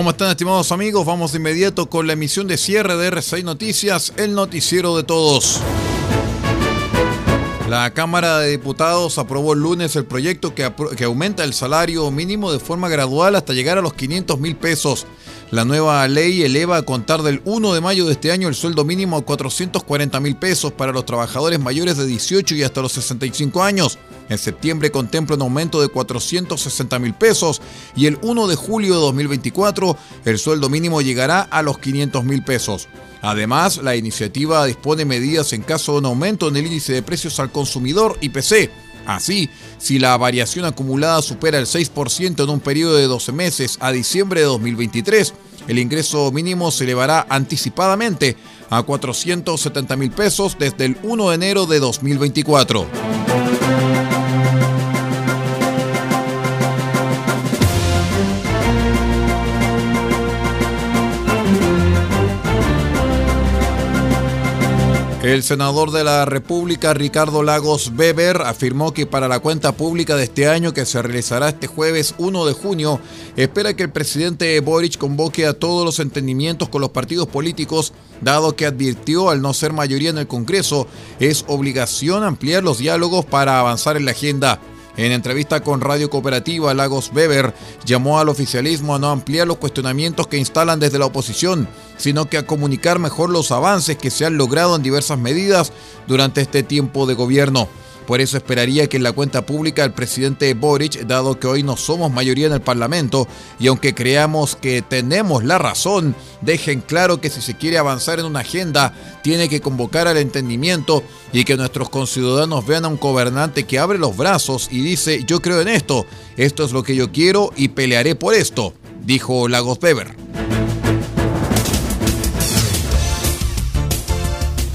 ¿Cómo están estimados amigos? Vamos de inmediato con la emisión de cierre de R6 Noticias, el noticiero de todos. La Cámara de Diputados aprobó el lunes el proyecto que, aumenta el salario mínimo de forma gradual hasta llegar a los 500 mil pesos. La nueva ley eleva a contar del 1 de mayo de este año el sueldo mínimo a 440 mil pesos para los trabajadores mayores de 18 y hasta los 65 años. En septiembre contempla un aumento de 460 mil pesos y el 1 de julio de 2024 el sueldo mínimo llegará a los 500 mil pesos. Además, la iniciativa dispone medidas en caso de un aumento en el índice de precios al consumidor IPC. Así, si la variación acumulada supera el 6% en un periodo de 12 meses a diciembre de 2023, el ingreso mínimo se elevará anticipadamente a 470 mil pesos desde el 1 de enero de 2024. El senador de la República, Ricardo Lagos Weber, afirmó que para la cuenta pública de este año, que se realizará este jueves 1 de junio, espera que el presidente Boric convoque a todos los entendimientos con los partidos políticos, dado que advirtió al no ser mayoría en el Congreso, es obligación ampliar los diálogos para avanzar en la agenda. En entrevista con Radio Cooperativa, Lagos Weber llamó al oficialismo a no ampliar los cuestionamientos que instalan desde la oposición, sino que a comunicar mejor los avances que se han logrado en diversas medidas durante este tiempo de gobierno. Por eso esperaría que en la cuenta pública el presidente Boric, dado que hoy no somos mayoría en el Parlamento y aunque creamos que tenemos la razón, dejen claro que si se quiere avanzar en una agenda, tiene que convocar al entendimiento y que nuestros conciudadanos vean a un gobernante que abre los brazos y dice yo creo en esto, esto es lo que yo quiero y pelearé por esto, dijo Lagos Weber.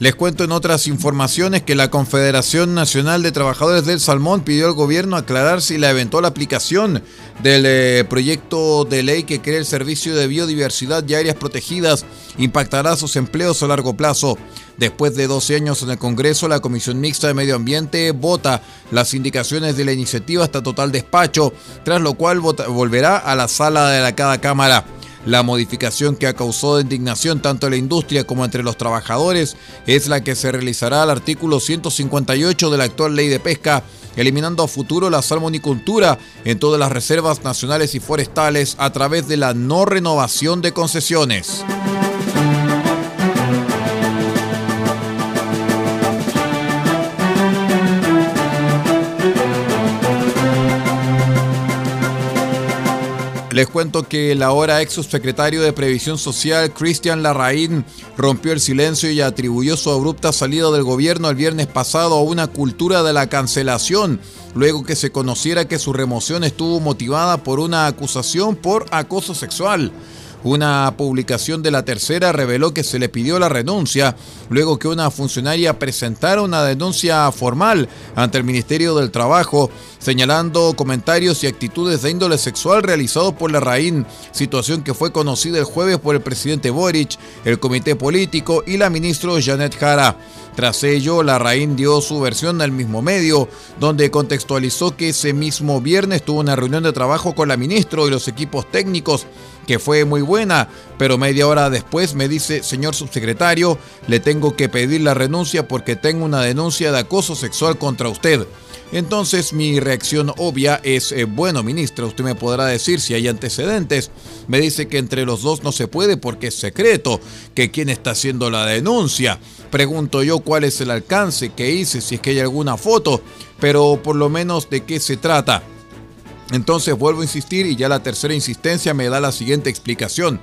Les cuento en otras informaciones que la Confederación Nacional de Trabajadores del Salmón pidió al gobierno aclarar si la eventual aplicación del eh, proyecto de ley que crea el Servicio de Biodiversidad y Áreas Protegidas impactará sus empleos a largo plazo. Después de 12 años en el Congreso, la Comisión Mixta de Medio Ambiente vota las indicaciones de la iniciativa hasta total despacho, tras lo cual volverá a la sala de la cada Cámara. La modificación que ha causado indignación tanto en la industria como entre los trabajadores es la que se realizará al artículo 158 de la actual ley de pesca, eliminando a futuro la salmonicultura en todas las reservas nacionales y forestales a través de la no renovación de concesiones. Les cuento que el ahora ex subsecretario de Previsión Social, Cristian Larraín, rompió el silencio y atribuyó su abrupta salida del gobierno el viernes pasado a una cultura de la cancelación, luego que se conociera que su remoción estuvo motivada por una acusación por acoso sexual. Una publicación de la tercera reveló que se le pidió la renuncia luego que una funcionaria presentara una denuncia formal ante el Ministerio del Trabajo señalando comentarios y actitudes de índole sexual realizados por la RAIN, situación que fue conocida el jueves por el presidente Boric, el comité político y la ministra Janet Jara. Tras ello, la RAIN dio su versión al mismo medio, donde contextualizó que ese mismo viernes tuvo una reunión de trabajo con la ministra y los equipos técnicos que fue muy buena, pero media hora después me dice, señor subsecretario, le tengo que pedir la renuncia porque tengo una denuncia de acoso sexual contra usted. Entonces mi reacción obvia es, eh, bueno ministra, usted me podrá decir si hay antecedentes. Me dice que entre los dos no se puede porque es secreto, que quién está haciendo la denuncia. Pregunto yo cuál es el alcance que hice, si es que hay alguna foto, pero por lo menos de qué se trata. Entonces vuelvo a insistir y ya la tercera insistencia me da la siguiente explicación.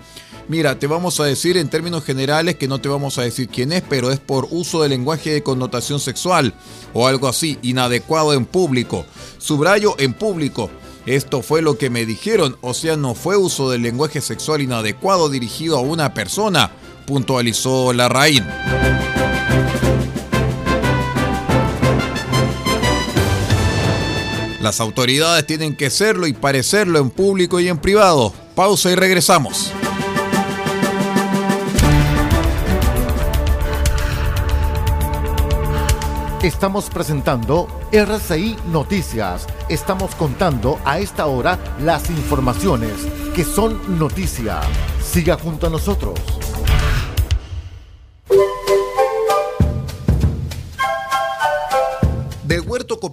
Mira, te vamos a decir en términos generales que no te vamos a decir quién es, pero es por uso de lenguaje de connotación sexual o algo así, inadecuado en público. Subrayo en público. Esto fue lo que me dijeron, o sea, no fue uso del lenguaje sexual inadecuado dirigido a una persona, puntualizó Larraín. Las autoridades tienen que serlo y parecerlo en público y en privado. Pausa y regresamos. Estamos presentando RCI Noticias. Estamos contando a esta hora las informaciones que son noticia. Siga junto a nosotros.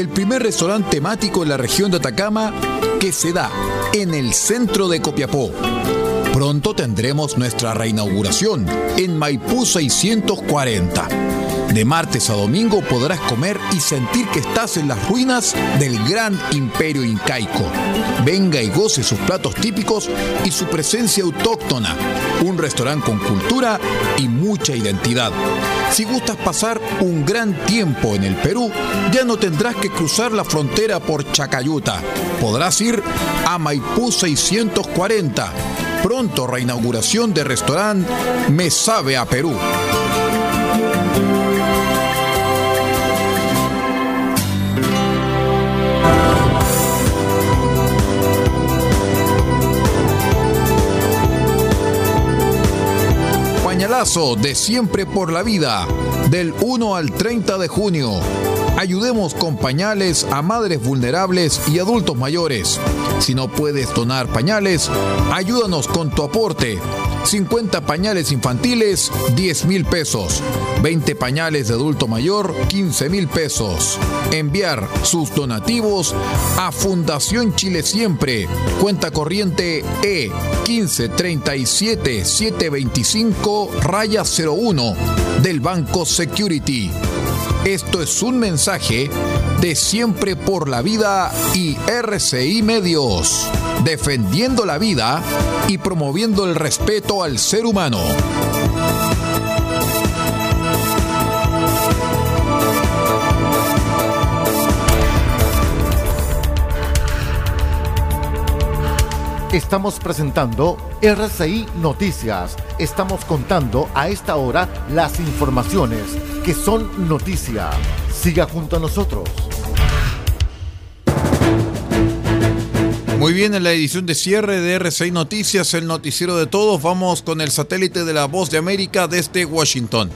El primer restaurante temático en la región de Atacama que se da en el centro de Copiapó Pronto tendremos nuestra reinauguración en Maipú 640. De martes a domingo podrás comer y sentir que estás en las ruinas del gran imperio incaico. Venga y goce sus platos típicos y su presencia autóctona. Un restaurante con cultura y mucha identidad. Si gustas pasar un gran tiempo en el Perú, ya no tendrás que cruzar la frontera por Chacayuta. Podrás ir a Maipú 640 Pronto reinauguración de restaurante Me Sabe a Perú. Pañalazo de Siempre por la Vida, del 1 al 30 de junio. Ayudemos con pañales a madres vulnerables y adultos mayores. Si no puedes donar pañales, ayúdanos con tu aporte. 50 pañales infantiles, 10 mil pesos. 20 pañales de adulto mayor, 15 mil pesos. Enviar sus donativos a Fundación Chile Siempre. Cuenta corriente E 1537 725 raya 01 del Banco Security. Esto es un mensaje de Siempre por la Vida y RCI Medios, defendiendo la vida y promoviendo el respeto al ser humano. Estamos presentando RCI Noticias. Estamos contando a esta hora las informaciones que son noticia. Siga junto a nosotros. Muy bien, en la edición de cierre de RCI Noticias, el noticiero de todos, vamos con el satélite de la Voz de América desde Washington.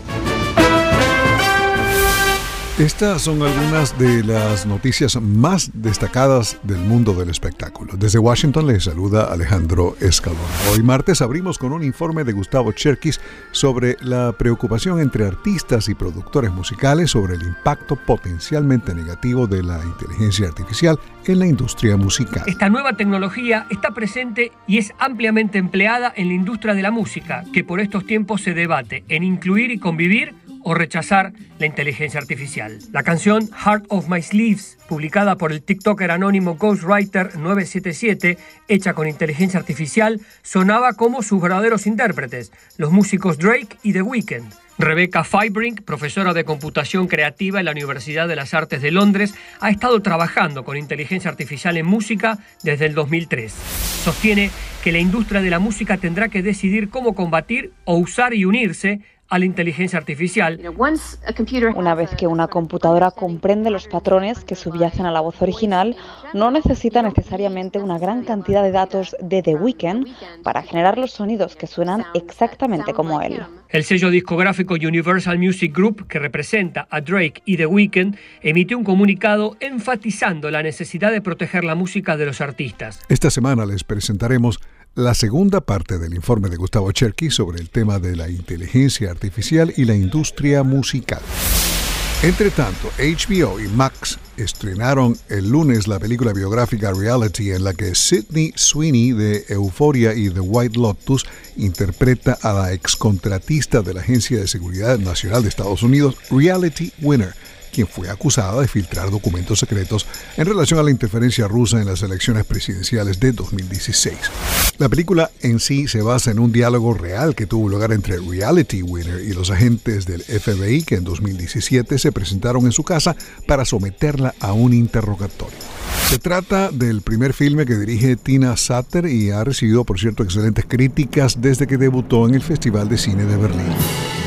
Estas son algunas de las noticias más destacadas del mundo del espectáculo. Desde Washington les saluda Alejandro Escalón. Hoy martes abrimos con un informe de Gustavo Cherkis sobre la preocupación entre artistas y productores musicales sobre el impacto potencialmente negativo de la inteligencia artificial en la industria musical. Esta nueva tecnología está presente y es ampliamente empleada en la industria de la música, que por estos tiempos se debate en incluir y convivir o rechazar la inteligencia artificial. La canción Heart of My Sleeves, publicada por el TikToker anónimo Ghostwriter 977, hecha con inteligencia artificial, sonaba como sus verdaderos intérpretes, los músicos Drake y The Weeknd. Rebecca Fibrink, profesora de computación creativa en la Universidad de las Artes de Londres, ha estado trabajando con inteligencia artificial en música desde el 2003. Sostiene que la industria de la música tendrá que decidir cómo combatir o usar y unirse a la inteligencia artificial. Una vez que una computadora comprende los patrones que subyacen a la voz original, no necesita necesariamente una gran cantidad de datos de The Weeknd para generar los sonidos que suenan exactamente como él. El sello discográfico Universal Music Group, que representa a Drake y The Weeknd, emitió un comunicado enfatizando la necesidad de proteger la música de los artistas. Esta semana les presentaremos la segunda parte del informe de Gustavo Cherky sobre el tema de la inteligencia artificial y la industria musical. Entre tanto, HBO y Max estrenaron el lunes la película biográfica Reality en la que Sidney Sweeney de Euphoria y The White Lotus interpreta a la excontratista de la Agencia de Seguridad Nacional de Estados Unidos, Reality Winner quien fue acusada de filtrar documentos secretos en relación a la interferencia rusa en las elecciones presidenciales de 2016. La película en sí se basa en un diálogo real que tuvo lugar entre Reality Winner y los agentes del FBI que en 2017 se presentaron en su casa para someterla a un interrogatorio. Se trata del primer filme que dirige Tina Satter y ha recibido, por cierto, excelentes críticas desde que debutó en el Festival de Cine de Berlín.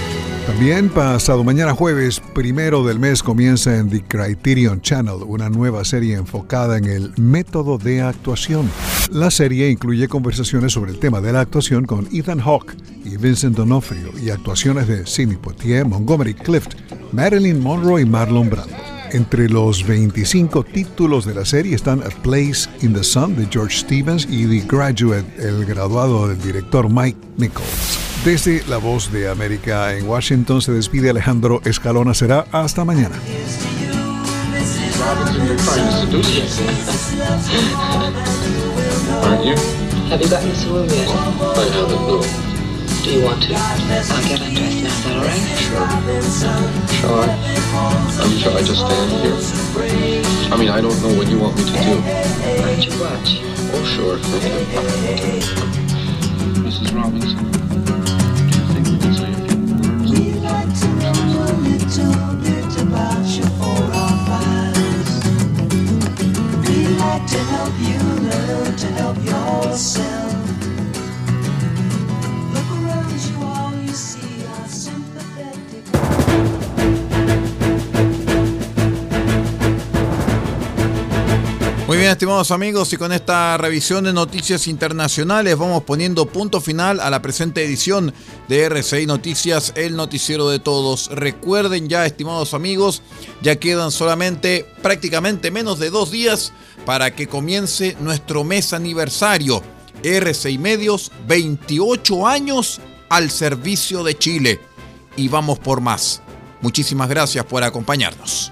También pasado mañana jueves, primero del mes, comienza en The Criterion Channel una nueva serie enfocada en el método de actuación. La serie incluye conversaciones sobre el tema de la actuación con Ethan Hawke y Vincent D'Onofrio y actuaciones de Sidney Poitier, Montgomery Clift, Marilyn Monroe y Marlon Brando. Entre los 25 títulos de la serie están A Place in the Sun de George Stevens y The Graduate, el graduado del director Mike Nichols. Desde La Voz de América en Washington se despide Alejandro Escalona. Será hasta mañana. Oh. Mrs. Robinson. Estimados amigos, y con esta revisión de noticias internacionales vamos poniendo punto final a la presente edición de RCI Noticias, el noticiero de todos. Recuerden ya, estimados amigos, ya quedan solamente prácticamente menos de dos días para que comience nuestro mes aniversario. RCI Medios, 28 años al servicio de Chile. Y vamos por más. Muchísimas gracias por acompañarnos.